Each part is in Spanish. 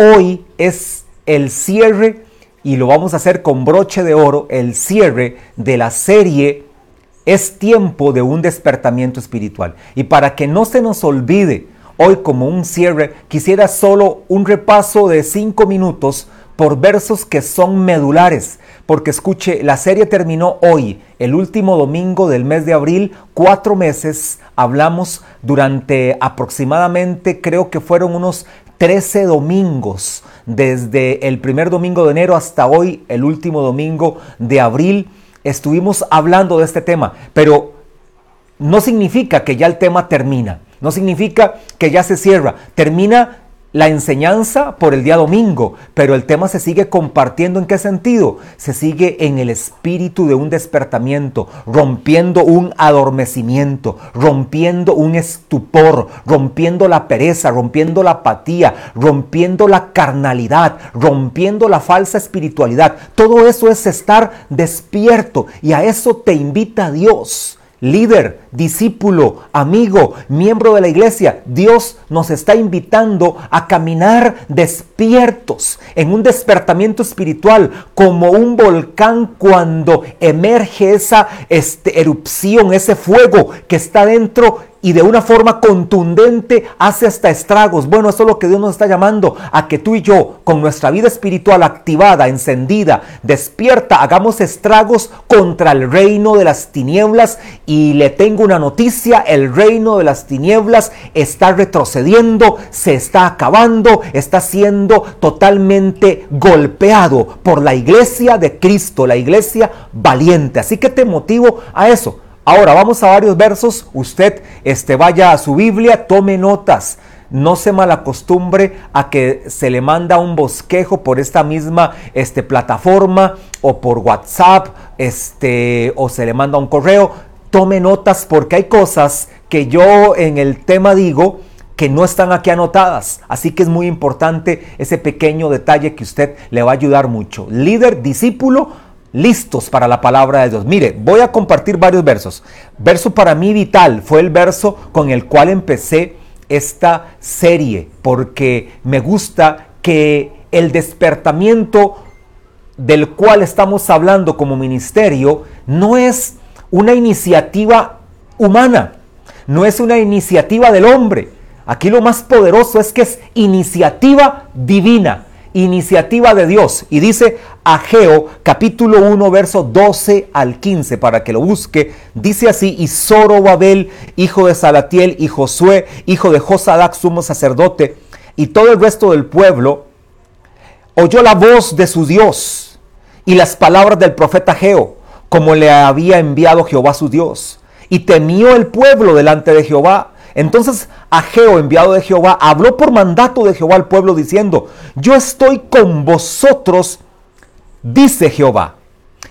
hoy es el cierre y lo vamos a hacer con broche de oro, el cierre de la serie Es tiempo de un despertamiento espiritual. Y para que no se nos olvide, hoy como un cierre, quisiera solo un repaso de cinco minutos por versos que son medulares, porque escuche, la serie terminó hoy, el último domingo del mes de abril, cuatro meses, hablamos durante aproximadamente, creo que fueron unos 13 domingos, desde el primer domingo de enero hasta hoy, el último domingo de abril, estuvimos hablando de este tema, pero no significa que ya el tema termina, no significa que ya se cierra, termina la enseñanza por el día domingo, pero el tema se sigue compartiendo en qué sentido? Se sigue en el espíritu de un despertamiento, rompiendo un adormecimiento, rompiendo un estupor, rompiendo la pereza, rompiendo la apatía, rompiendo la carnalidad, rompiendo la falsa espiritualidad. Todo eso es estar despierto y a eso te invita Dios líder, discípulo, amigo, miembro de la iglesia, Dios nos está invitando a caminar despiertos en un despertamiento espiritual como un volcán cuando emerge esa este, erupción, ese fuego que está dentro y de una forma contundente hace hasta estragos. Bueno, eso es lo que Dios nos está llamando a que tú y yo, con nuestra vida espiritual activada, encendida, despierta, hagamos estragos contra el reino de las tinieblas. Y le tengo una noticia, el reino de las tinieblas está retrocediendo, se está acabando, está siendo totalmente golpeado por la iglesia de Cristo, la iglesia valiente. Así que te motivo a eso Ahora vamos a varios versos. Usted este, vaya a su Biblia, tome notas. No se malacostumbre a que se le manda un bosquejo por esta misma este, plataforma o por WhatsApp este, o se le manda un correo. Tome notas porque hay cosas que yo en el tema digo que no están aquí anotadas. Así que es muy importante ese pequeño detalle que usted le va a ayudar mucho. Líder, discípulo, listos para la palabra de Dios. Mire, voy a compartir varios versos. Verso para mí vital fue el verso con el cual empecé esta serie, porque me gusta que el despertamiento del cual estamos hablando como ministerio no es una iniciativa humana, no es una iniciativa del hombre. Aquí lo más poderoso es que es iniciativa divina iniciativa de Dios. Y dice Ageo capítulo 1 verso 12 al 15 para que lo busque. Dice así, y Zorobabel, hijo de Salatiel, y Josué, hijo de Josadac, sumo sacerdote, y todo el resto del pueblo, oyó la voz de su Dios y las palabras del profeta Ageo, como le había enviado Jehová su Dios. Y temió el pueblo delante de Jehová entonces Ageo, enviado de Jehová, habló por mandato de Jehová al pueblo diciendo, yo estoy con vosotros, dice Jehová.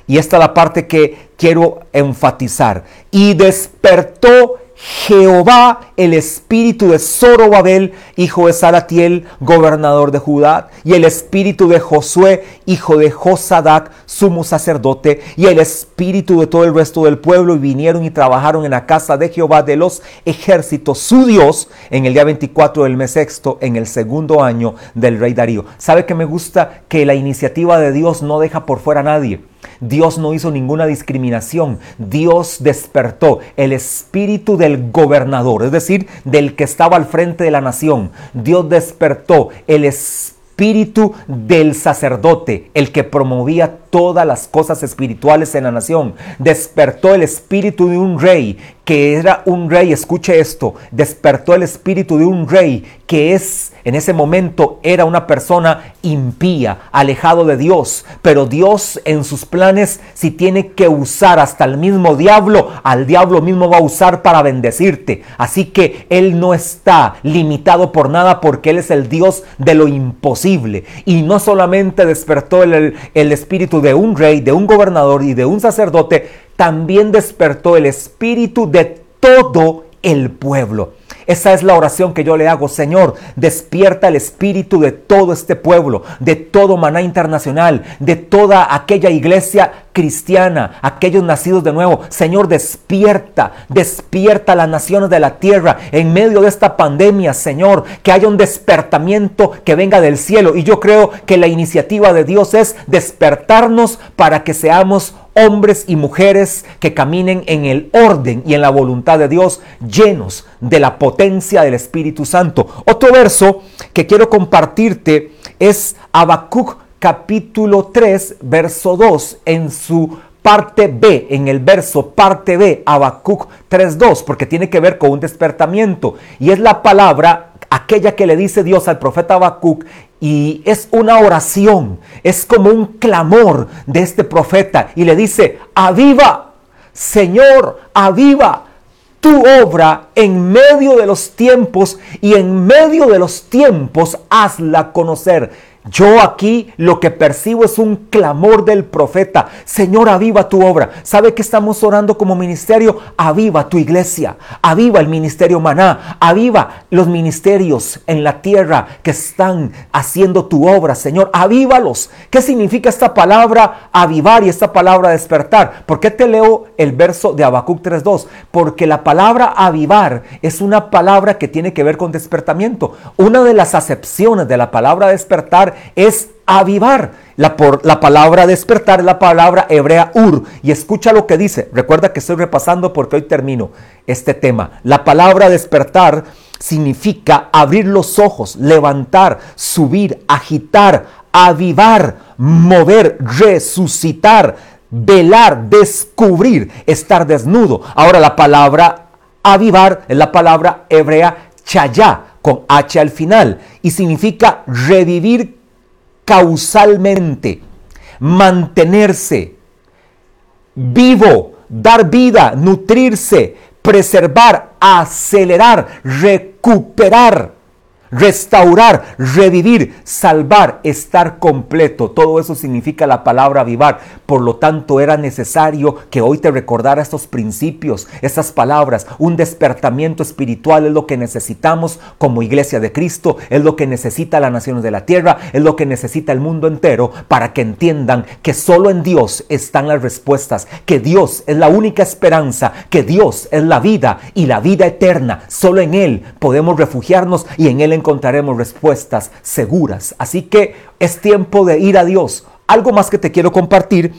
Y esta es la parte que quiero enfatizar. Y despertó Jehová el espíritu de Zorobabel, hijo de Salatiel, gobernador de Judá, y el espíritu de Josué, hijo de Josadac, sumo sacerdote, y el espíritu de todo el resto del pueblo, y vinieron y trabajaron en la casa de Jehová de los ejércitos, su Dios, en el día 24 del mes sexto, en el segundo año del rey Darío. ¿Sabe que me gusta que la iniciativa de Dios no deja por fuera a nadie? Dios no hizo ninguna discriminación. Dios despertó el espíritu del gobernador, es decir, del que estaba al frente de la nación. Dios despertó el espíritu del sacerdote, el que promovía todas las cosas espirituales en la nación. Despertó el espíritu de un rey que era un rey, escuche esto, despertó el espíritu de un rey que es en ese momento era una persona impía, alejado de Dios, pero Dios en sus planes si tiene que usar hasta el mismo diablo, al diablo mismo va a usar para bendecirte. Así que Él no está limitado por nada porque Él es el Dios de lo imposible. Y no solamente despertó el, el espíritu de un rey, de un gobernador y de un sacerdote, también despertó el espíritu de todo el pueblo. Esa es la oración que yo le hago. Señor, despierta el espíritu de todo este pueblo, de todo Maná Internacional, de toda aquella iglesia cristiana, aquellos nacidos de nuevo. Señor, despierta, despierta las naciones de la tierra en medio de esta pandemia, Señor, que haya un despertamiento que venga del cielo. Y yo creo que la iniciativa de Dios es despertarnos para que seamos hombres y mujeres que caminen en el orden y en la voluntad de Dios, llenos de la potencia del Espíritu Santo. Otro verso que quiero compartirte es Habacuc capítulo 3, verso 2, en su parte B, en el verso parte B, Habacuc 3.2, porque tiene que ver con un despertamiento. Y es la palabra, aquella que le dice Dios al profeta Habacuc, y es una oración, es como un clamor de este profeta. Y le dice, aviva, Señor, aviva tu obra en medio de los tiempos y en medio de los tiempos hazla conocer. Yo aquí lo que percibo es un clamor del profeta. Señor, aviva tu obra. ¿Sabe que estamos orando como ministerio? Aviva tu iglesia. Aviva el ministerio maná. Aviva los ministerios en la tierra que están haciendo tu obra. Señor, avívalos. ¿Qué significa esta palabra avivar y esta palabra despertar? ¿Por qué te leo el verso de Habacuc 3.2? Porque la palabra avivar es una palabra que tiene que ver con despertamiento. Una de las acepciones de la palabra despertar es avivar. La, por, la palabra despertar es la palabra hebrea ur. Y escucha lo que dice. Recuerda que estoy repasando porque hoy termino este tema. La palabra despertar significa abrir los ojos, levantar, subir, agitar, avivar, mover, resucitar, velar, descubrir, estar desnudo. Ahora la palabra avivar es la palabra hebrea chayá con H al final y significa revivir causalmente, mantenerse vivo, dar vida, nutrirse, preservar, acelerar, recuperar restaurar, revivir, salvar, estar completo. Todo eso significa la palabra avivar. Por lo tanto, era necesario que hoy te recordara estos principios, estas palabras. Un despertamiento espiritual es lo que necesitamos como iglesia de Cristo, es lo que necesita las naciones de la tierra, es lo que necesita el mundo entero para que entiendan que solo en Dios están las respuestas, que Dios es la única esperanza, que Dios es la vida y la vida eterna. Solo en Él podemos refugiarnos y en Él encontraremos respuestas seguras. Así que es tiempo de ir a Dios. Algo más que te quiero compartir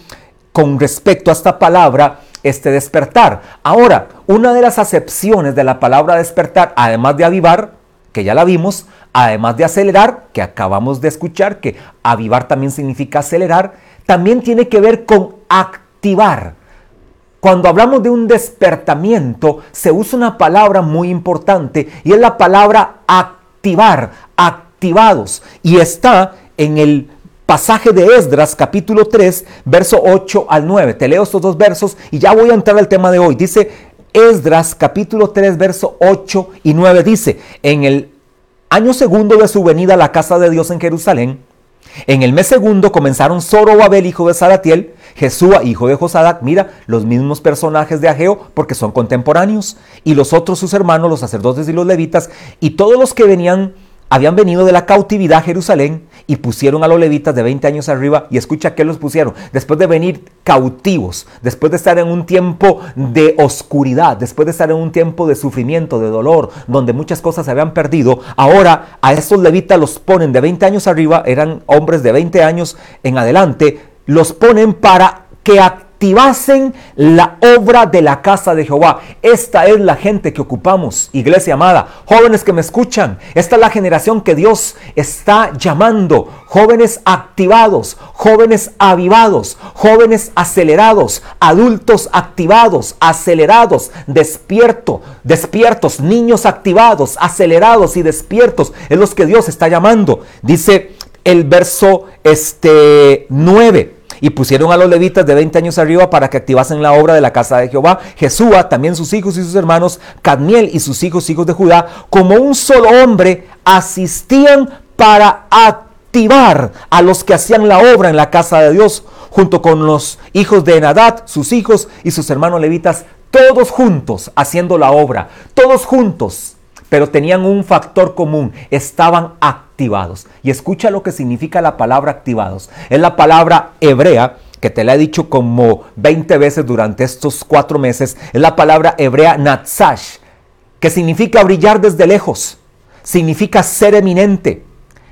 con respecto a esta palabra, este despertar. Ahora, una de las acepciones de la palabra despertar, además de avivar, que ya la vimos, además de acelerar, que acabamos de escuchar, que avivar también significa acelerar, también tiene que ver con activar. Cuando hablamos de un despertamiento, se usa una palabra muy importante y es la palabra activar activar, activados. Y está en el pasaje de Esdras capítulo 3, verso 8 al 9. Te leo estos dos versos y ya voy a entrar al tema de hoy. Dice Esdras capítulo 3, verso 8 y 9. Dice, en el año segundo de su venida a la casa de Dios en Jerusalén, en el mes segundo comenzaron Zorobabel, hijo de Saratiel, Jesúa, hijo de Josadac, mira, los mismos personajes de Ageo, porque son contemporáneos, y los otros sus hermanos, los sacerdotes y los levitas, y todos los que venían habían venido de la cautividad a Jerusalén y pusieron a los levitas de 20 años arriba y escucha que los pusieron después de venir cautivos, después de estar en un tiempo de oscuridad, después de estar en un tiempo de sufrimiento, de dolor, donde muchas cosas se habían perdido, ahora a estos levitas los ponen de 20 años arriba, eran hombres de 20 años en adelante, los ponen para que activasen la obra de la casa de Jehová. Esta es la gente que ocupamos, iglesia amada. Jóvenes que me escuchan, esta es la generación que Dios está llamando. Jóvenes activados, jóvenes avivados, jóvenes acelerados, adultos activados, acelerados, despierto, despiertos, niños activados, acelerados y despiertos. Es los que Dios está llamando. Dice el verso este 9 y pusieron a los levitas de 20 años arriba para que activasen la obra de la casa de Jehová. Jesúa, también sus hijos y sus hermanos, Cadmiel y sus hijos, hijos de Judá, como un solo hombre, asistían para activar a los que hacían la obra en la casa de Dios, junto con los hijos de Enadad, sus hijos y sus hermanos levitas, todos juntos haciendo la obra, todos juntos pero tenían un factor común, estaban activados. Y escucha lo que significa la palabra activados. Es la palabra hebrea que te la he dicho como 20 veces durante estos cuatro meses, es la palabra hebrea natsash, que significa brillar desde lejos, significa ser eminente,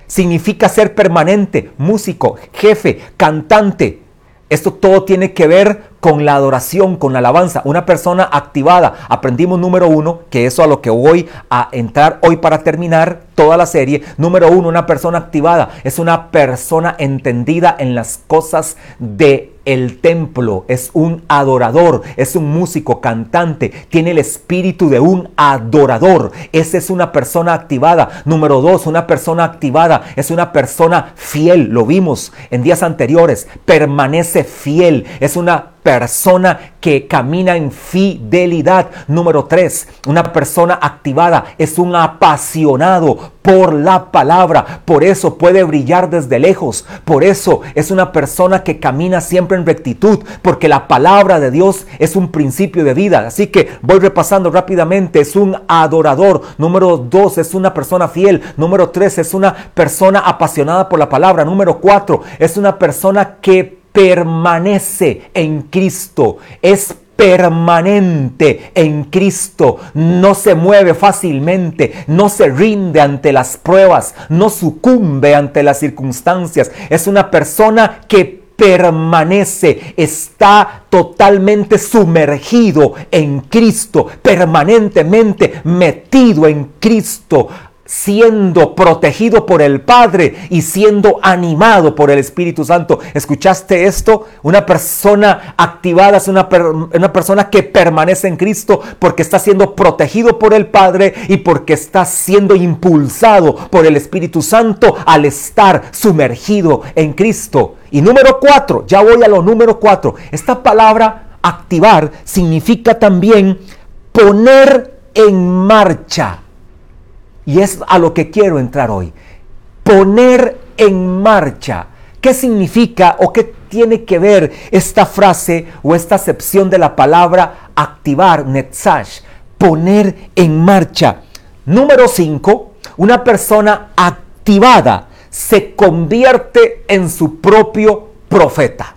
significa ser permanente, músico, jefe, cantante. Esto todo tiene que ver con la adoración, con la alabanza. Una persona activada. Aprendimos número uno, que eso a lo que voy a entrar hoy para terminar toda la serie. Número uno, una persona activada es una persona entendida en las cosas de el templo, es un adorador, es un músico, cantante, tiene el espíritu de un adorador. Esa es una persona activada. Número dos, una persona activada es una persona fiel, lo vimos en días anteriores, permanece fiel, es una persona que camina en fidelidad. Número tres, una persona activada es un apasionado por la palabra. Por eso puede brillar desde lejos. Por eso es una persona que camina siempre en rectitud. Porque la palabra de Dios es un principio de vida. Así que voy repasando rápidamente. Es un adorador. Número dos, es una persona fiel. Número tres, es una persona apasionada por la palabra. Número cuatro, es una persona que permanece en Cristo, es permanente en Cristo, no se mueve fácilmente, no se rinde ante las pruebas, no sucumbe ante las circunstancias, es una persona que permanece, está totalmente sumergido en Cristo, permanentemente metido en Cristo siendo protegido por el Padre y siendo animado por el Espíritu Santo. ¿Escuchaste esto? Una persona activada es una, una, persona que permanece en Cristo porque está siendo protegido por el Padre y porque está siendo impulsado por el Espíritu Santo al estar sumergido en Cristo. Y número cuatro, ya voy a lo número cuatro. Esta palabra activar significa también poner en marcha y es a lo que quiero entrar hoy. Poner en marcha. ¿Qué significa o qué tiene que ver esta frase o esta acepción de la palabra activar, netzash? Poner en marcha. Número 5. Una persona activada se convierte en su propio profeta.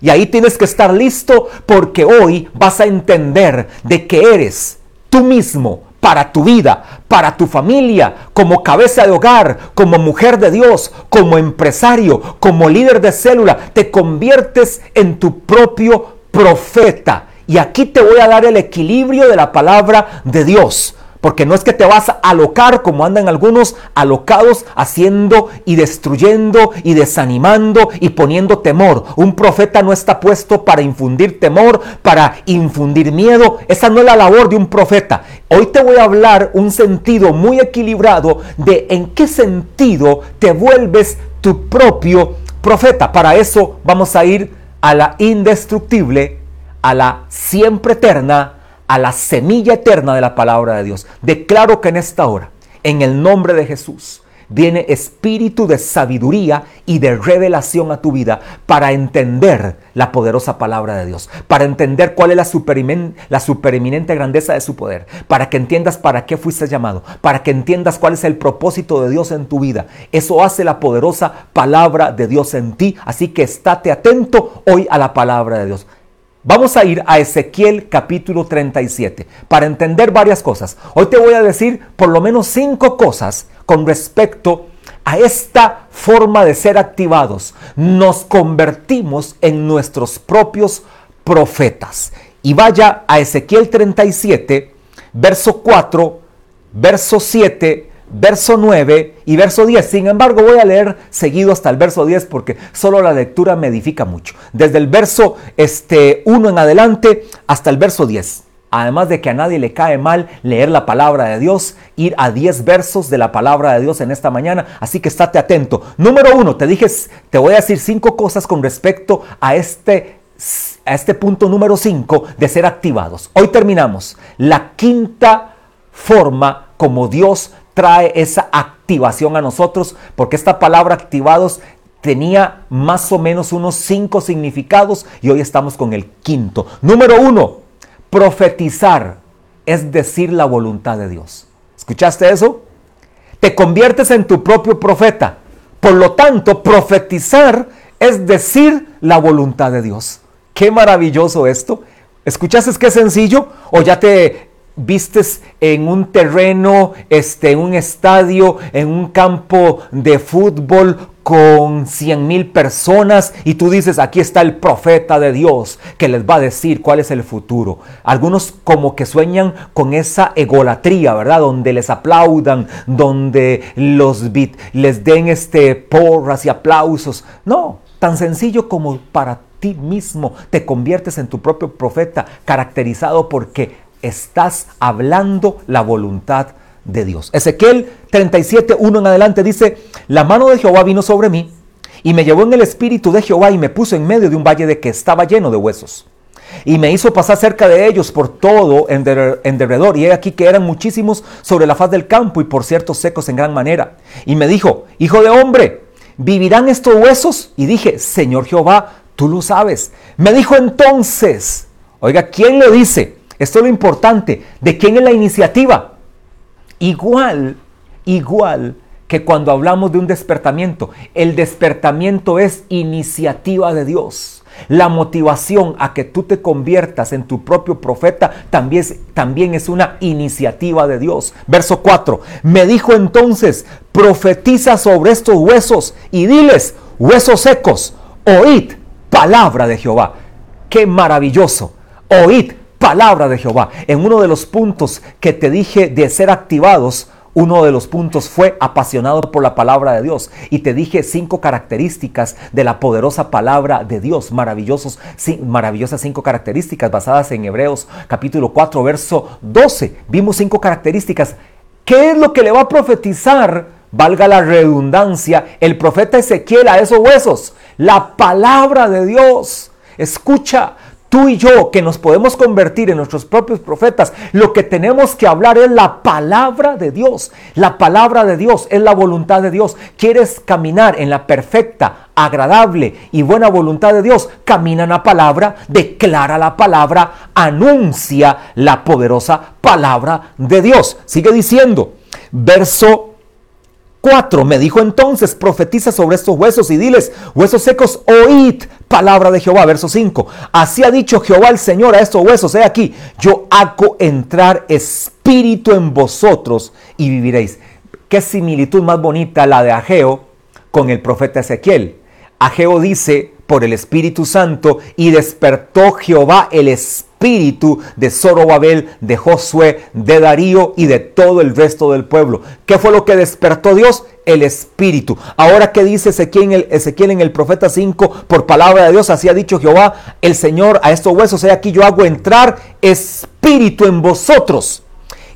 Y ahí tienes que estar listo porque hoy vas a entender de que eres tú mismo para tu vida, para tu familia, como cabeza de hogar, como mujer de Dios, como empresario, como líder de célula, te conviertes en tu propio profeta. Y aquí te voy a dar el equilibrio de la palabra de Dios. Porque no es que te vas a alocar como andan algunos alocados haciendo y destruyendo y desanimando y poniendo temor. Un profeta no está puesto para infundir temor, para infundir miedo. Esa no es la labor de un profeta. Hoy te voy a hablar un sentido muy equilibrado de en qué sentido te vuelves tu propio profeta. Para eso vamos a ir a la indestructible, a la siempre eterna a la semilla eterna de la palabra de Dios. Declaro que en esta hora, en el nombre de Jesús, viene espíritu de sabiduría y de revelación a tu vida para entender la poderosa palabra de Dios, para entender cuál es la, la supereminente grandeza de su poder, para que entiendas para qué fuiste llamado, para que entiendas cuál es el propósito de Dios en tu vida. Eso hace la poderosa palabra de Dios en ti, así que estate atento hoy a la palabra de Dios. Vamos a ir a Ezequiel capítulo 37 para entender varias cosas. Hoy te voy a decir por lo menos cinco cosas con respecto a esta forma de ser activados. Nos convertimos en nuestros propios profetas. Y vaya a Ezequiel 37, verso 4, verso 7, verso 9 y verso 10. Sin embargo, voy a leer seguido hasta el verso 10 porque solo la lectura me edifica mucho. Desde el verso este, 1 en adelante hasta el verso 10. Además de que a nadie le cae mal leer la palabra de Dios, ir a 10 versos de la palabra de Dios en esta mañana. Así que estate atento. Número 1, te dije, te voy a decir cinco cosas con respecto a este, a este punto número 5 de ser activados. Hoy terminamos. La quinta forma como Dios trae esa activación a nosotros, porque esta palabra activados tenía más o menos unos cinco significados y hoy estamos con el quinto. Número uno, profetizar es decir la voluntad de Dios. ¿Escuchaste eso? Te conviertes en tu propio profeta. Por lo tanto, profetizar es decir la voluntad de Dios. Qué maravilloso esto. ¿Escuchaste qué sencillo? ¿O ya te vistes en un terreno, este, en un estadio, en un campo de fútbol con 100 mil personas y tú dices, aquí está el profeta de Dios que les va a decir cuál es el futuro. Algunos como que sueñan con esa egolatría, ¿verdad? Donde les aplaudan, donde los bit les den este porras y aplausos. No, tan sencillo como para ti mismo te conviertes en tu propio profeta, caracterizado porque estás hablando la voluntad de Dios. Ezequiel 37, 1 en adelante dice, la mano de Jehová vino sobre mí y me llevó en el espíritu de Jehová y me puso en medio de un valle de que estaba lleno de huesos. Y me hizo pasar cerca de ellos por todo en, derredor. Y he aquí que eran muchísimos sobre la faz del campo y por cierto secos en gran manera. Y me dijo, hijo de hombre, ¿vivirán estos huesos? Y dije, Señor Jehová, tú lo sabes. Me dijo entonces, oiga, ¿quién le dice? Esto es lo importante. ¿De quién es la iniciativa? Igual, igual que cuando hablamos de un despertamiento. El despertamiento es iniciativa de Dios. La motivación a que tú te conviertas en tu propio profeta también es, también es una iniciativa de Dios. Verso 4. Me dijo entonces, profetiza sobre estos huesos y diles, huesos secos, oíd palabra de Jehová. Qué maravilloso. Oíd palabra de Jehová. En uno de los puntos que te dije de ser activados, uno de los puntos fue apasionado por la palabra de Dios. Y te dije cinco características de la poderosa palabra de Dios. Maravillosos, maravillosas cinco características basadas en Hebreos capítulo 4, verso 12. Vimos cinco características. ¿Qué es lo que le va a profetizar? Valga la redundancia, el profeta Ezequiel a esos huesos. La palabra de Dios. Escucha, tú y yo que nos podemos convertir en nuestros propios profetas, lo que tenemos que hablar es la palabra de Dios. La palabra de Dios es la voluntad de Dios. ¿Quieres caminar en la perfecta, agradable y buena voluntad de Dios? Camina en la palabra, declara la palabra, anuncia la poderosa palabra de Dios. Sigue diciendo, verso 4. Me dijo entonces, profetiza sobre estos huesos y diles, huesos secos, oíd palabra de Jehová. Verso 5. Así ha dicho Jehová el Señor a estos huesos. He aquí, yo hago entrar espíritu en vosotros y viviréis. Qué similitud más bonita la de Ageo con el profeta Ezequiel. Ageo dice, por el Espíritu Santo, y despertó Jehová el Espíritu espíritu de Zorobabel, de Josué, de Darío y de todo el resto del pueblo. ¿Qué fue lo que despertó Dios? El espíritu. Ahora que dice Ezequiel en, el, Ezequiel en el profeta 5, por palabra de Dios, así ha dicho Jehová, el Señor a estos huesos, he aquí yo hago entrar espíritu en vosotros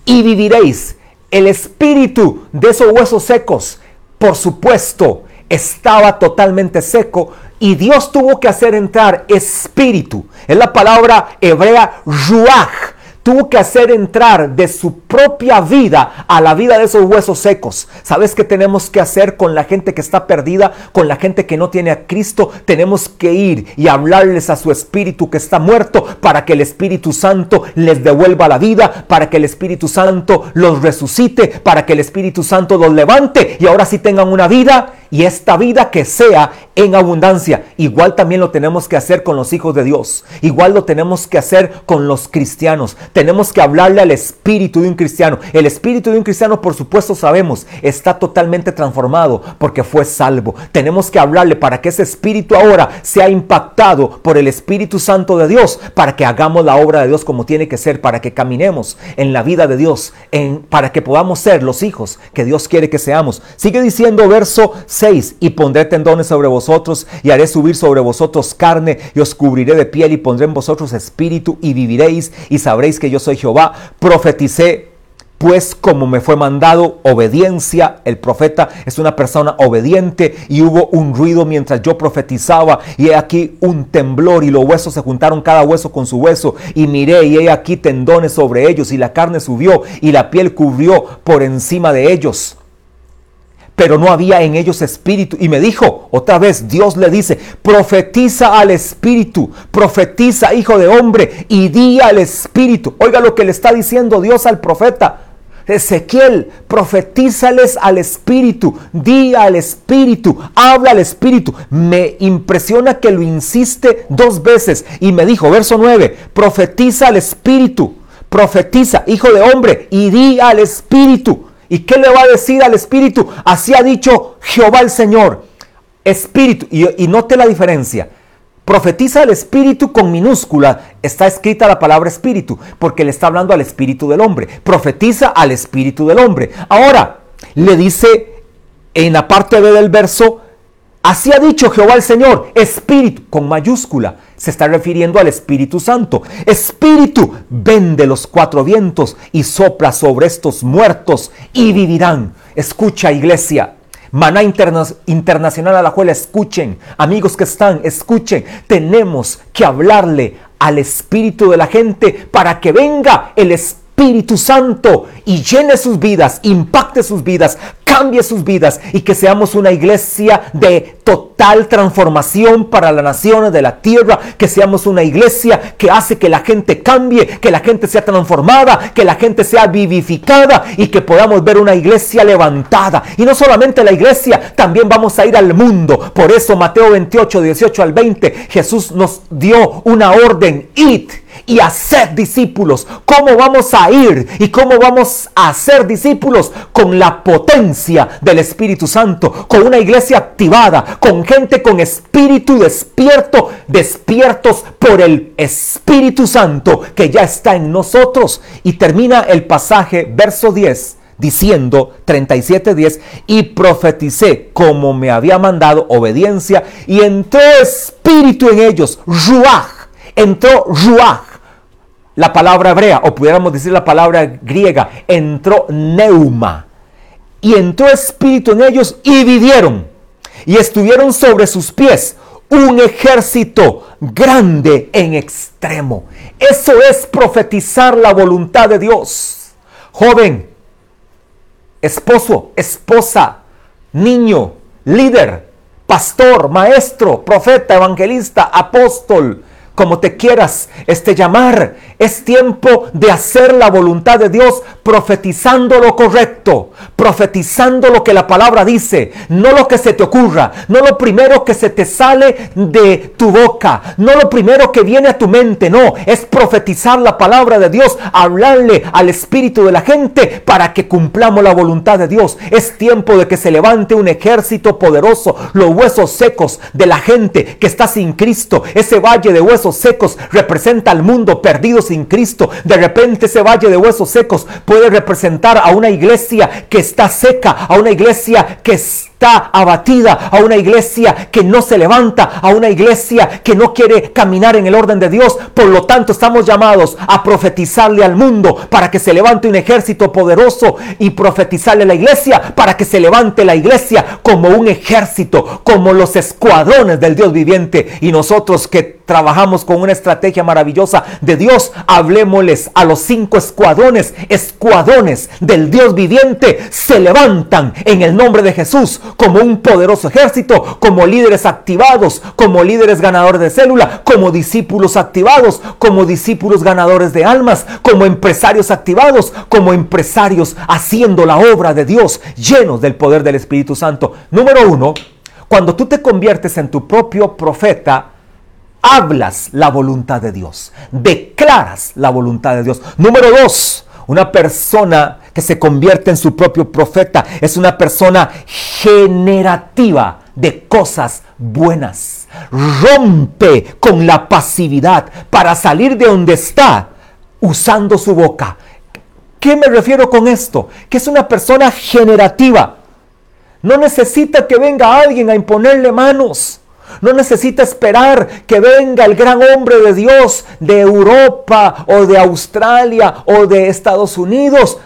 y viviréis. El espíritu de esos huesos secos, por supuesto, estaba totalmente seco y Dios tuvo que hacer entrar espíritu. Es la palabra hebrea ruach tuvo que hacer entrar de su propia vida a la vida de esos huesos secos. ¿Sabes qué tenemos que hacer con la gente que está perdida, con la gente que no tiene a Cristo? Tenemos que ir y hablarles a su espíritu que está muerto para que el Espíritu Santo les devuelva la vida, para que el Espíritu Santo los resucite, para que el Espíritu Santo los levante y ahora sí tengan una vida y esta vida que sea en abundancia. Igual también lo tenemos que hacer con los hijos de Dios. Igual lo tenemos que hacer con los cristianos. Tenemos que hablarle al espíritu de un cristiano. El espíritu de un cristiano, por supuesto, sabemos, está totalmente transformado porque fue salvo. Tenemos que hablarle para que ese espíritu ahora sea impactado por el Espíritu Santo de Dios, para que hagamos la obra de Dios como tiene que ser, para que caminemos en la vida de Dios, en, para que podamos ser los hijos que Dios quiere que seamos. Sigue diciendo verso 6, y pondré tendones sobre vosotros y haré subir sobre vosotros carne y os cubriré de piel y pondré en vosotros espíritu y viviréis y sabréis que yo soy Jehová. Profeticé pues como me fue mandado, obediencia, el profeta es una persona obediente y hubo un ruido mientras yo profetizaba y he aquí un temblor y los huesos se juntaron cada hueso con su hueso y miré y he aquí tendones sobre ellos y la carne subió y la piel cubrió por encima de ellos pero no había en ellos espíritu. Y me dijo, otra vez, Dios le dice, profetiza al espíritu, profetiza, hijo de hombre, y di al espíritu. Oiga lo que le está diciendo Dios al profeta. Ezequiel, profetízales al Espíritu, di al Espíritu, habla al Espíritu. Me impresiona que lo insiste dos veces y me dijo, verso 9, profetiza al Espíritu, profetiza, hijo de hombre, y di al Espíritu. ¿Y qué le va a decir al Espíritu? Así ha dicho Jehová el Señor. Espíritu, y, note la diferencia. Profetiza al espíritu con minúscula. Está escrita la palabra espíritu porque le está hablando al espíritu del hombre. Profetiza al espíritu del hombre. Ahora, le dice en la parte B del verso, así ha dicho Jehová el Señor, espíritu con mayúscula. Se está refiriendo al Espíritu Santo. Espíritu, ven de los cuatro vientos y sopla sobre estos muertos y vivirán. Escucha iglesia, Maná Internacional a la cual escuchen, amigos que están, escuchen. Tenemos que hablarle al espíritu de la gente para que venga el Espíritu Santo y llene sus vidas, impacte sus vidas, cambie sus vidas y que seamos una iglesia de total transformación para las naciones de la tierra, que seamos una iglesia que hace que la gente cambie, que la gente sea transformada, que la gente sea vivificada y que podamos ver una iglesia levantada. Y no solamente la iglesia, también vamos a ir al mundo. Por eso Mateo 28, 18 al 20, Jesús nos dio una orden, id y hacer discípulos. ¿Cómo vamos a ir y cómo vamos a hacer discípulos? Con la potencia del Espíritu Santo, con una iglesia activada, con gente con espíritu despierto, despiertos por el Espíritu Santo que ya está en nosotros. Y termina el pasaje, verso 10 diciendo 37:10 y profeticé como me había mandado obediencia y entró espíritu en ellos, ruach, entró ruach la palabra hebrea, o pudiéramos decir la palabra griega, entró neuma. Y entró espíritu en ellos y vivieron. Y estuvieron sobre sus pies un ejército grande en extremo. Eso es profetizar la voluntad de Dios. Joven, esposo, esposa, niño, líder, pastor, maestro, profeta, evangelista, apóstol, como te quieras este llamar. Es tiempo de hacer la voluntad de Dios profetizando lo correcto, profetizando lo que la palabra dice, no lo que se te ocurra, no lo primero que se te sale de tu boca, no lo primero que viene a tu mente, no, es profetizar la palabra de Dios, hablarle al espíritu de la gente para que cumplamos la voluntad de Dios. Es tiempo de que se levante un ejército poderoso, los huesos secos de la gente que está sin Cristo, ese valle de huesos secos representa al mundo perdido sin Cristo. De repente ese valle de huesos secos puede representar a una iglesia que está seca, a una iglesia que está abatida, a una iglesia que no se levanta, a una iglesia que no quiere caminar en el orden de Dios. Por lo tanto, estamos llamados a profetizarle al mundo para que se levante un ejército poderoso y profetizarle a la iglesia para que se levante la iglesia como un ejército, como los escuadrones del Dios viviente. Y nosotros que trabajamos con una estrategia maravillosa de Dios, hablemosles a los cinco escuadrones, escuadrones del Dios viviente, se levantan en el nombre de Jesús como un poderoso ejército, como líderes activados, como líderes ganadores de célula, como discípulos activados, como discípulos ganadores de almas, como empresarios activados, como empresarios haciendo la obra de Dios, llenos del poder del Espíritu Santo. Número uno, cuando tú te conviertes en tu propio profeta, hablas la voluntad de Dios, declaras la voluntad de Dios. Número dos, una persona que se convierte en su propio profeta es una persona generativa de cosas buenas. Rompe con la pasividad para salir de donde está usando su boca. ¿Qué me refiero con esto? Que es una persona generativa. No necesita que venga alguien a imponerle manos. No necesita esperar que venga el gran hombre de Dios de Europa o de Australia o de Estados Unidos.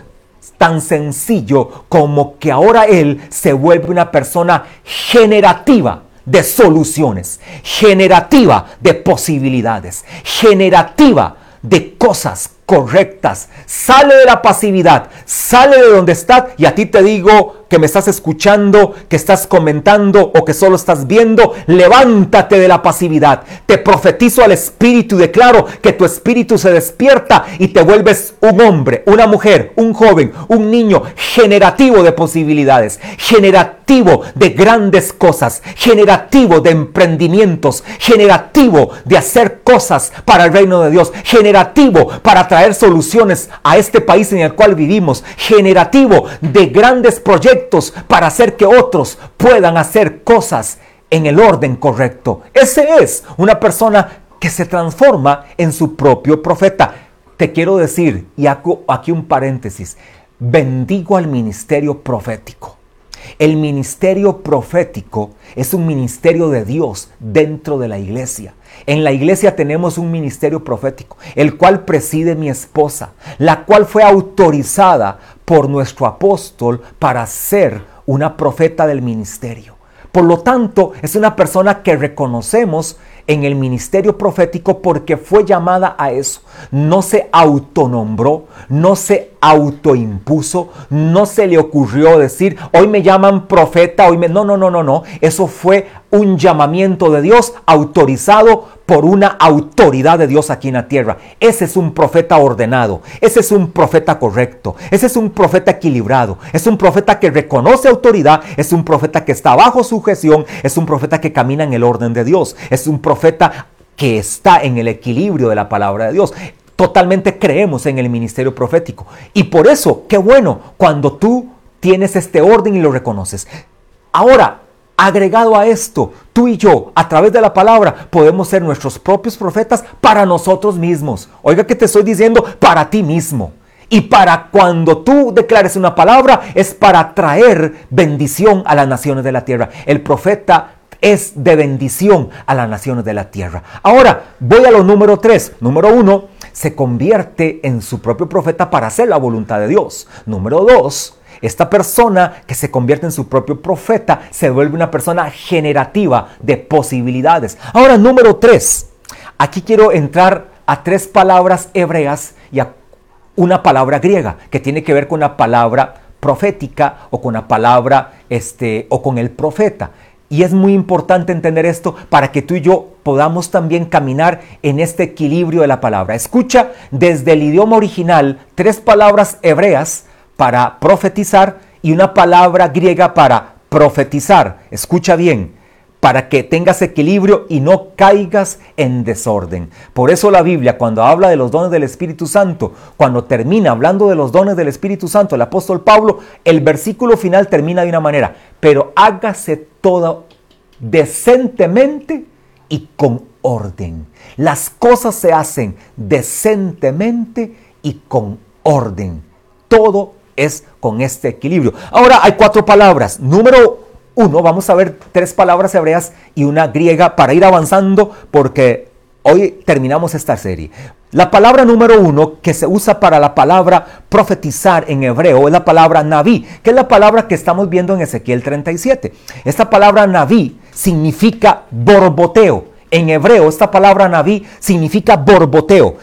Tan sencillo como que ahora Él se vuelve una persona generativa de soluciones, generativa de posibilidades, generativa de cosas correctas. Sale de la pasividad, sale de donde está y a ti te digo que me estás escuchando, que estás comentando o que solo estás viendo, levántate de la pasividad. Te profetizo al espíritu y declaro que tu espíritu se despierta y te vuelves un hombre, una mujer, un joven, un niño generativo de posibilidades, generativo de grandes cosas, generativo de emprendimientos, generativo de hacer cosas para el reino de Dios, generativo para traer soluciones a este país en el cual vivimos, generativo de grandes proyectos para hacer que otros puedan hacer cosas en el orden correcto. Ese es una persona que se transforma en su propio profeta. Te quiero decir, y hago aquí un paréntesis, bendigo al ministerio profético. El ministerio profético es un ministerio de Dios dentro de la iglesia. En la iglesia tenemos un ministerio profético, el cual preside mi esposa, la cual fue autorizada por nuestro apóstol para ser una profeta del ministerio. Por lo tanto, es una persona que reconocemos en el ministerio profético porque fue llamada a eso. No se autonombró, no se autoimpuso, no se le ocurrió decir, hoy me llaman profeta, hoy me... No, no, no, no, no. Eso fue un llamamiento de Dios autorizado por una autoridad de Dios aquí en la tierra. Ese es un profeta ordenado, ese es un profeta correcto, ese es un profeta equilibrado, es un profeta que reconoce autoridad, es un profeta que está bajo sujeción, es un profeta que camina en el orden de Dios, es un profeta que está en el equilibrio de la palabra de Dios totalmente creemos en el ministerio profético. Y por eso, qué bueno cuando tú tienes este orden y lo reconoces. Ahora, agregado a esto, tú y yo, a través de la palabra, podemos ser nuestros propios profetas para nosotros mismos. Oiga que te estoy diciendo, para ti mismo. Y para cuando tú declares una palabra, es para traer bendición a las naciones de la tierra. El profeta es de bendición a las naciones de la tierra. Ahora, voy a lo número tres. Número uno, se convierte en su propio profeta para hacer la voluntad de Dios. Número dos, esta persona que se convierte en su propio profeta se vuelve una persona generativa de posibilidades. Ahora, número tres, aquí quiero entrar a tres palabras hebreas y a una palabra griega que tiene que ver con la palabra profética o con la palabra este o con el profeta. Y es muy importante entender esto para que tú y yo podamos también caminar en este equilibrio de la palabra. Escucha desde el idioma original tres palabras hebreas para profetizar y una palabra griega para profetizar. Escucha bien para que tengas equilibrio y no caigas en desorden. Por eso la Biblia, cuando habla de los dones del Espíritu Santo, cuando termina hablando de los dones del Espíritu Santo, el apóstol Pablo, el versículo final termina de una manera, pero hágase todo decentemente y con orden. Las cosas se hacen decentemente y con orden. Todo es con este equilibrio. Ahora hay cuatro palabras. Número uno, vamos a ver tres palabras hebreas y una griega para ir avanzando porque hoy terminamos esta serie. La palabra número uno que se usa para la palabra profetizar en hebreo es la palabra naví, que es la palabra que estamos viendo en Ezequiel 37. Esta palabra naví significa borboteo. En hebreo esta palabra naví significa borboteo.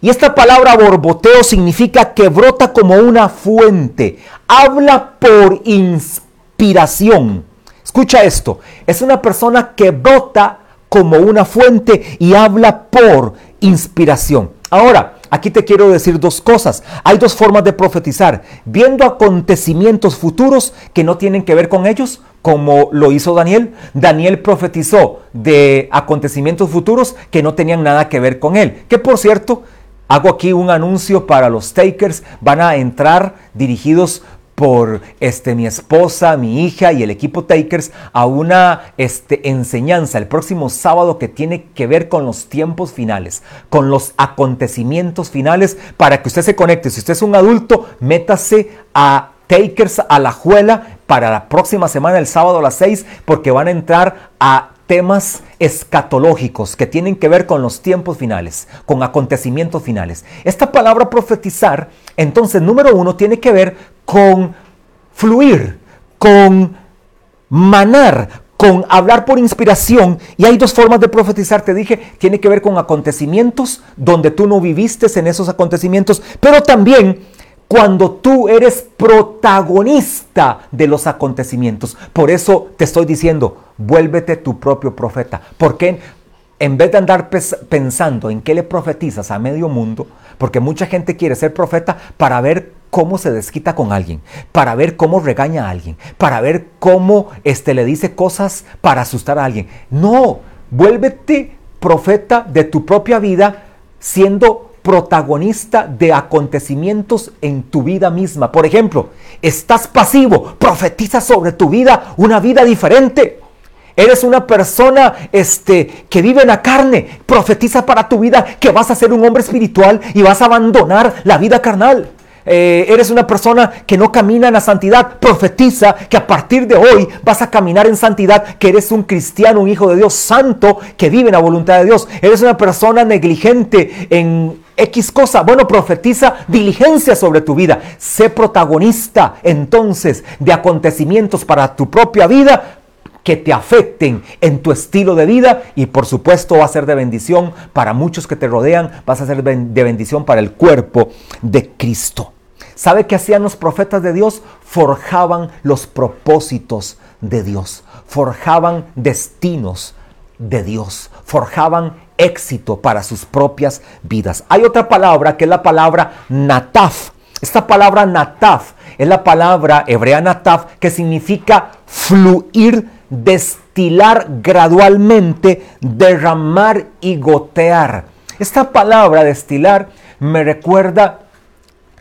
Y esta palabra borboteo significa que brota como una fuente. Habla por inspiración. Escucha esto, es una persona que brota como una fuente y habla por inspiración. Ahora, aquí te quiero decir dos cosas. Hay dos formas de profetizar. Viendo acontecimientos futuros que no tienen que ver con ellos, como lo hizo Daniel. Daniel profetizó de acontecimientos futuros que no tenían nada que ver con él. Que por cierto, hago aquí un anuncio para los takers. Van a entrar dirigidos por este, mi esposa, mi hija y el equipo Takers a una este, enseñanza el próximo sábado que tiene que ver con los tiempos finales, con los acontecimientos finales, para que usted se conecte. Si usted es un adulto, métase a Takers a la juela para la próxima semana, el sábado a las 6, porque van a entrar a temas escatológicos que tienen que ver con los tiempos finales, con acontecimientos finales. Esta palabra profetizar, entonces, número uno, tiene que ver con fluir, con manar, con hablar por inspiración. Y hay dos formas de profetizar, te dije, tiene que ver con acontecimientos donde tú no viviste en esos acontecimientos, pero también cuando tú eres protagonista de los acontecimientos. Por eso te estoy diciendo, vuélvete tu propio profeta. Porque en vez de andar pensando en qué le profetizas a medio mundo, porque mucha gente quiere ser profeta para ver cómo se desquita con alguien, para ver cómo regaña a alguien, para ver cómo este, le dice cosas para asustar a alguien. No, vuélvete profeta de tu propia vida siendo protagonista de acontecimientos en tu vida misma. Por ejemplo, estás pasivo, profetiza sobre tu vida una vida diferente. Eres una persona este, que vive en la carne. Profetiza para tu vida que vas a ser un hombre espiritual y vas a abandonar la vida carnal. Eh, eres una persona que no camina en la santidad, profetiza que a partir de hoy vas a caminar en santidad, que eres un cristiano, un hijo de Dios santo, que vive en la voluntad de Dios. Eres una persona negligente en X cosa. Bueno, profetiza diligencia sobre tu vida. Sé protagonista entonces de acontecimientos para tu propia vida que te afecten en tu estilo de vida y por supuesto va a ser de bendición para muchos que te rodean, vas a ser de bendición para el cuerpo de Cristo. ¿Sabe qué hacían los profetas de Dios? Forjaban los propósitos de Dios, forjaban destinos de Dios, forjaban éxito para sus propias vidas. Hay otra palabra que es la palabra nataf. Esta palabra nataf es la palabra hebrea nataf que significa fluir destilar gradualmente, derramar y gotear. Esta palabra destilar me recuerda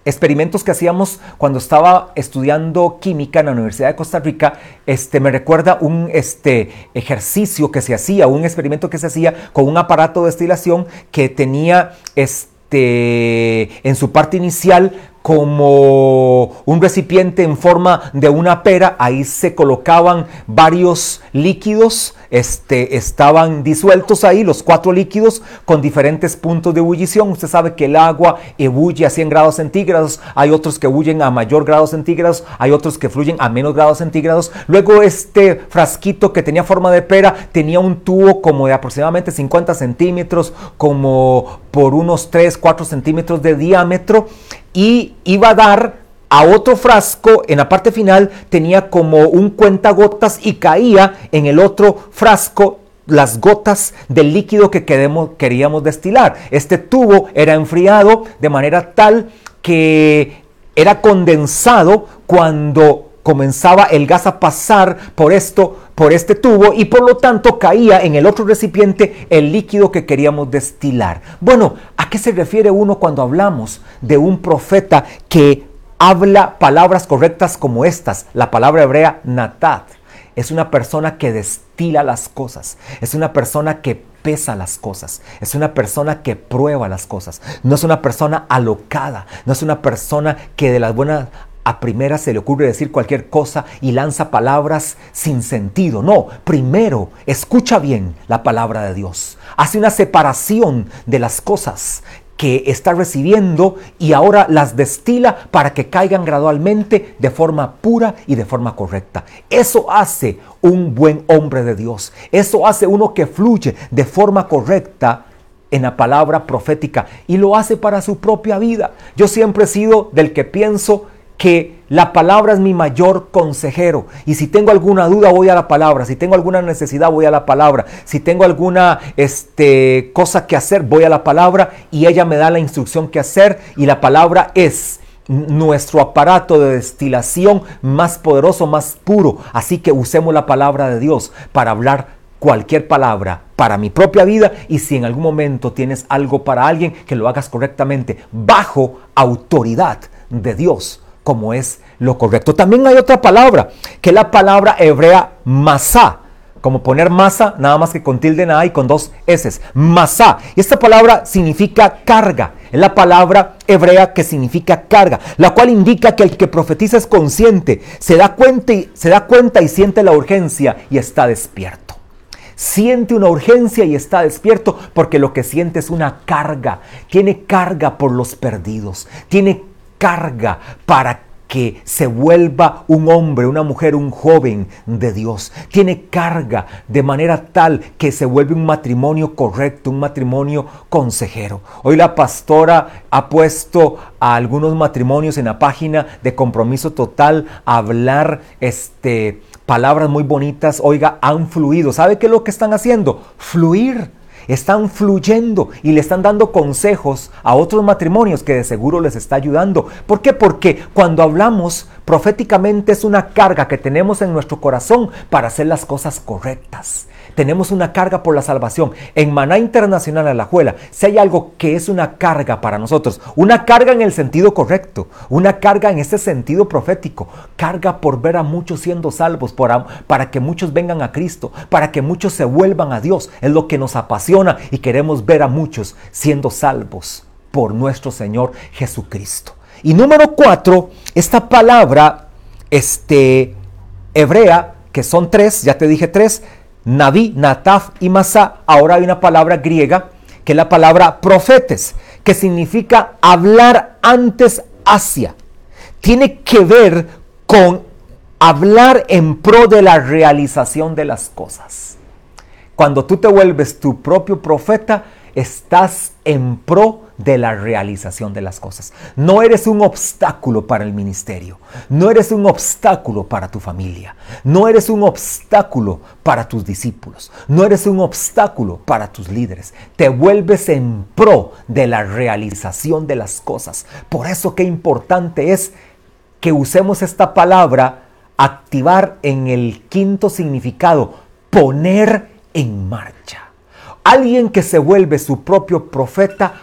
experimentos que hacíamos cuando estaba estudiando química en la Universidad de Costa Rica, este, me recuerda un este, ejercicio que se hacía, un experimento que se hacía con un aparato de destilación que tenía este, en su parte inicial como un recipiente en forma de una pera, ahí se colocaban varios líquidos, este, estaban disueltos ahí los cuatro líquidos con diferentes puntos de ebullición. Usted sabe que el agua ebulle a 100 grados centígrados, hay otros que ebullen a mayor grado centígrados, hay otros que fluyen a menos grados centígrados. Luego este frasquito que tenía forma de pera tenía un tubo como de aproximadamente 50 centímetros, como por unos 3, 4 centímetros de diámetro y iba a dar a otro frasco, en la parte final tenía como un cuentagotas y caía en el otro frasco las gotas del líquido que queríamos destilar. Este tubo era enfriado de manera tal que era condensado cuando comenzaba el gas a pasar por esto, por este tubo y por lo tanto caía en el otro recipiente el líquido que queríamos destilar. Bueno, ¿a qué se refiere uno cuando hablamos de un profeta que habla palabras correctas como estas? La palabra hebrea natat. Es una persona que destila las cosas. Es una persona que pesa las cosas. Es una persona que prueba las cosas. No es una persona alocada. No es una persona que de las buenas a primera se le ocurre decir cualquier cosa y lanza palabras sin sentido. No, primero escucha bien la palabra de Dios. Hace una separación de las cosas que está recibiendo y ahora las destila para que caigan gradualmente de forma pura y de forma correcta. Eso hace un buen hombre de Dios. Eso hace uno que fluye de forma correcta en la palabra profética y lo hace para su propia vida. Yo siempre he sido del que pienso que la palabra es mi mayor consejero. Y si tengo alguna duda, voy a la palabra. Si tengo alguna necesidad, voy a la palabra. Si tengo alguna este, cosa que hacer, voy a la palabra y ella me da la instrucción que hacer. Y la palabra es nuestro aparato de destilación más poderoso, más puro. Así que usemos la palabra de Dios para hablar cualquier palabra para mi propia vida y si en algún momento tienes algo para alguien, que lo hagas correctamente bajo autoridad de Dios como es lo correcto. También hay otra palabra, que es la palabra hebrea masá, como poner masa, nada más que con tilde en A y con dos S. Masá. Y esta palabra significa carga. Es la palabra hebrea que significa carga, la cual indica que el que profetiza es consciente, se da cuenta y, se da cuenta y siente la urgencia y está despierto. Siente una urgencia y está despierto porque lo que siente es una carga. Tiene carga por los perdidos. Tiene carga para que se vuelva un hombre, una mujer, un joven de Dios. Tiene carga de manera tal que se vuelve un matrimonio correcto, un matrimonio consejero. Hoy la pastora ha puesto a algunos matrimonios en la página de compromiso total a hablar este palabras muy bonitas, oiga, han fluido. ¿Sabe qué es lo que están haciendo? Fluir están fluyendo y le están dando consejos a otros matrimonios que de seguro les está ayudando. ¿Por qué? Porque cuando hablamos proféticamente es una carga que tenemos en nuestro corazón para hacer las cosas correctas. Tenemos una carga por la salvación. En Maná Internacional Alajuela, si hay algo que es una carga para nosotros, una carga en el sentido correcto, una carga en ese sentido profético, carga por ver a muchos siendo salvos, para que muchos vengan a Cristo, para que muchos se vuelvan a Dios, es lo que nos apasiona y queremos ver a muchos siendo salvos por nuestro Señor Jesucristo. Y número cuatro, esta palabra este, hebrea, que son tres, ya te dije tres, Naví, Nataf y Masá. Ahora hay una palabra griega que es la palabra profetes, que significa hablar antes hacia. Tiene que ver con hablar en pro de la realización de las cosas. Cuando tú te vuelves tu propio profeta, estás en pro de la realización de las cosas. No eres un obstáculo para el ministerio, no eres un obstáculo para tu familia, no eres un obstáculo para tus discípulos, no eres un obstáculo para tus líderes. Te vuelves en pro de la realización de las cosas. Por eso qué importante es que usemos esta palabra activar en el quinto significado, poner en marcha. Alguien que se vuelve su propio profeta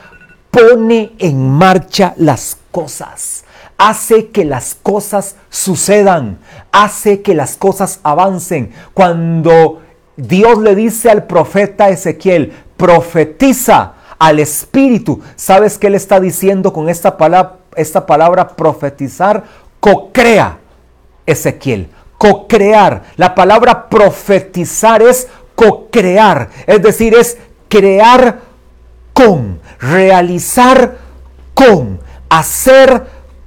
pone en marcha las cosas, hace que las cosas sucedan, hace que las cosas avancen. Cuando Dios le dice al profeta Ezequiel, profetiza al Espíritu, ¿sabes qué le está diciendo con esta palabra, esta palabra profetizar? Co-crea, Ezequiel, co-crear. La palabra profetizar es co-crear, es decir, es crear con, realizar con, hacer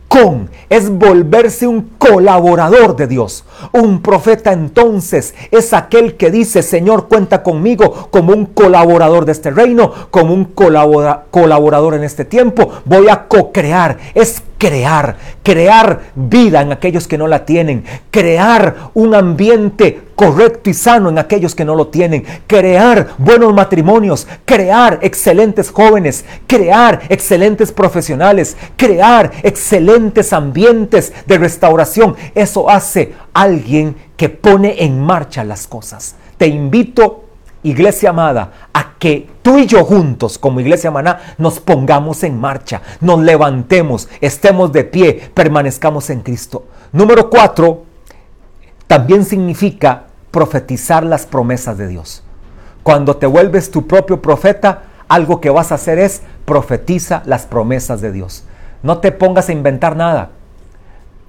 con, es volverse un colaborador de Dios. Un profeta entonces es aquel que dice, Señor, cuenta conmigo como un colaborador de este reino, como un colaborador en este tiempo. Voy a co-crear, es crear, crear vida en aquellos que no la tienen, crear un ambiente correcto y sano en aquellos que no lo tienen, crear buenos matrimonios, crear excelentes jóvenes, crear excelentes profesionales, crear excelentes ambientes de restauración. Eso hace alguien que pone en marcha las cosas. Te invito iglesia amada, a que tú y yo juntos, como iglesia maná, nos pongamos en marcha, nos levantemos, estemos de pie, permanezcamos en Cristo. Número cuatro, también significa profetizar las promesas de Dios. Cuando te vuelves tu propio profeta, algo que vas a hacer es profetiza las promesas de Dios. No te pongas a inventar nada.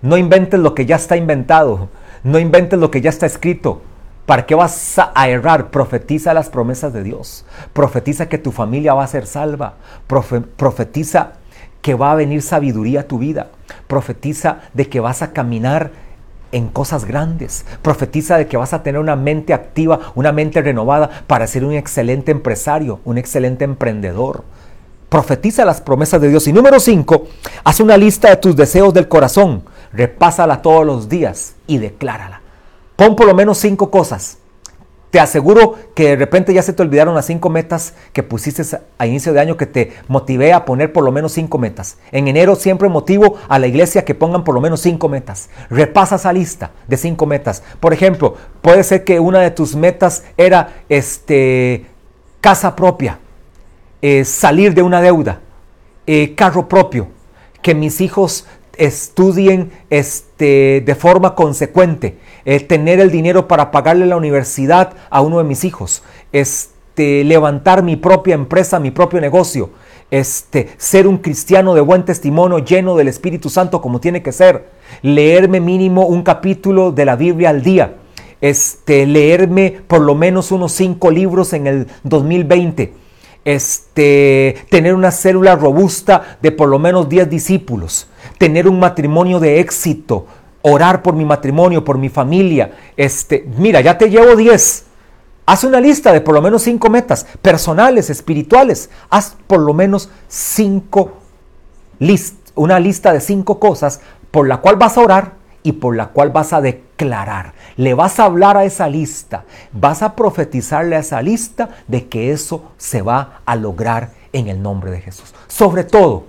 No inventes lo que ya está inventado. No inventes lo que ya está escrito. ¿Para qué vas a errar? Profetiza las promesas de Dios. Profetiza que tu familia va a ser salva. profetiza que va a venir sabiduría a tu vida. Profetiza de que vas a caminar en cosas grandes. Profetiza de que vas a tener una mente activa, una mente renovada para ser un excelente empresario, un excelente emprendedor. Profetiza las promesas de Dios. Y número 5, haz una lista de tus deseos del corazón. Repásala todos los días y declárala. Pon por lo menos cinco cosas. Te aseguro que de repente ya se te olvidaron las cinco metas que pusiste a inicio de año que te motivé a poner por lo menos cinco metas. En enero siempre motivo a la iglesia que pongan por lo menos cinco metas. Repasa esa lista de cinco metas. Por ejemplo, puede ser que una de tus metas era este, casa propia, eh, salir de una deuda, eh, carro propio, que mis hijos estudien este, de forma consecuente, eh, tener el dinero para pagarle la universidad a uno de mis hijos, este, levantar mi propia empresa, mi propio negocio, este, ser un cristiano de buen testimonio lleno del Espíritu Santo como tiene que ser, leerme mínimo un capítulo de la Biblia al día, este, leerme por lo menos unos cinco libros en el 2020 este, tener una célula robusta de por lo menos 10 discípulos, tener un matrimonio de éxito, orar por mi matrimonio, por mi familia. Este, mira, ya te llevo 10. Haz una lista de por lo menos 5 metas personales, espirituales. Haz por lo menos 5 list, una lista de 5 cosas por la cual vas a orar y por la cual vas a declarar. Le vas a hablar a esa lista, vas a profetizarle a esa lista de que eso se va a lograr en el nombre de Jesús. Sobre todo,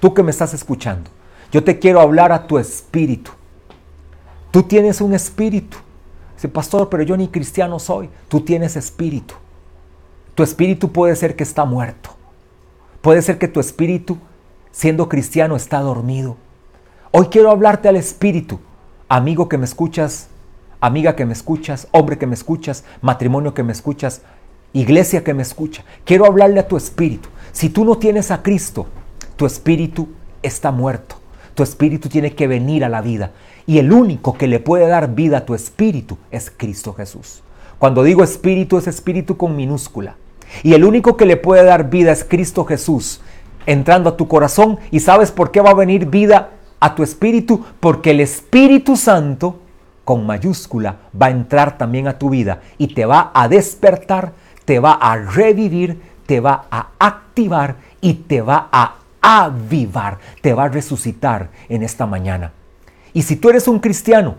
tú que me estás escuchando, yo te quiero hablar a tu espíritu. Tú tienes un espíritu. Dice, pastor, pero yo ni cristiano soy. Tú tienes espíritu. Tu espíritu puede ser que está muerto. Puede ser que tu espíritu, siendo cristiano, está dormido. Hoy quiero hablarte al espíritu amigo que me escuchas, amiga que me escuchas, hombre que me escuchas, matrimonio que me escuchas, iglesia que me escucha. Quiero hablarle a tu espíritu. Si tú no tienes a Cristo, tu espíritu está muerto. Tu espíritu tiene que venir a la vida. Y el único que le puede dar vida a tu espíritu es Cristo Jesús. Cuando digo espíritu es espíritu con minúscula. Y el único que le puede dar vida es Cristo Jesús entrando a tu corazón. ¿Y sabes por qué va a venir vida a tu espíritu porque el Espíritu Santo con mayúscula va a entrar también a tu vida y te va a despertar, te va a revivir, te va a activar y te va a avivar, te va a resucitar en esta mañana. Y si tú eres un cristiano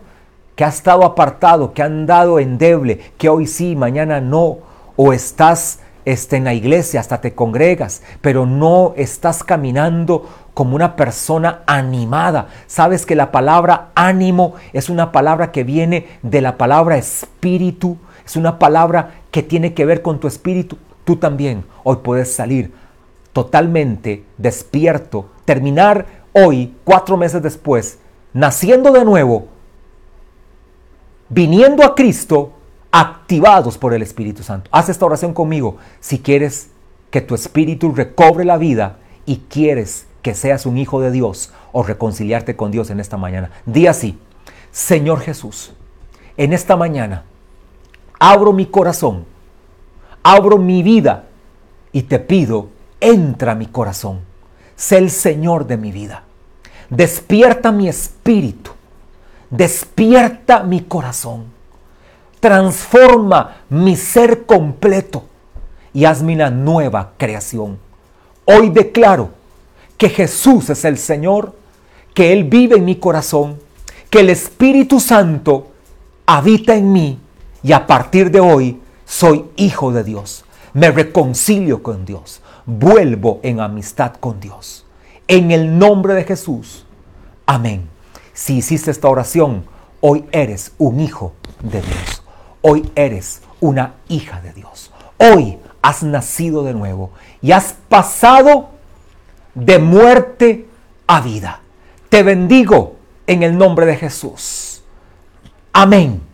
que ha estado apartado, que ha andado endeble, que hoy sí, mañana no, o estás este, en la iglesia, hasta te congregas, pero no estás caminando como una persona animada. Sabes que la palabra ánimo es una palabra que viene de la palabra espíritu, es una palabra que tiene que ver con tu espíritu. Tú también hoy puedes salir totalmente despierto, terminar hoy, cuatro meses después, naciendo de nuevo, viniendo a Cristo, activados por el Espíritu Santo. Haz esta oración conmigo si quieres que tu espíritu recobre la vida y quieres que seas un hijo de Dios o reconciliarte con Dios en esta mañana. Di así, Señor Jesús, en esta mañana abro mi corazón, abro mi vida y te pido, entra a mi corazón, sé el Señor de mi vida, despierta mi espíritu, despierta mi corazón, transforma mi ser completo y hazme una nueva creación. Hoy declaro que Jesús es el Señor, que Él vive en mi corazón, que el Espíritu Santo habita en mí y a partir de hoy soy hijo de Dios. Me reconcilio con Dios. Vuelvo en amistad con Dios. En el nombre de Jesús. Amén. Si hiciste esta oración, hoy eres un hijo de Dios. Hoy eres una hija de Dios. Hoy has nacido de nuevo y has pasado de muerte a vida. Te bendigo en el nombre de Jesús. Amén.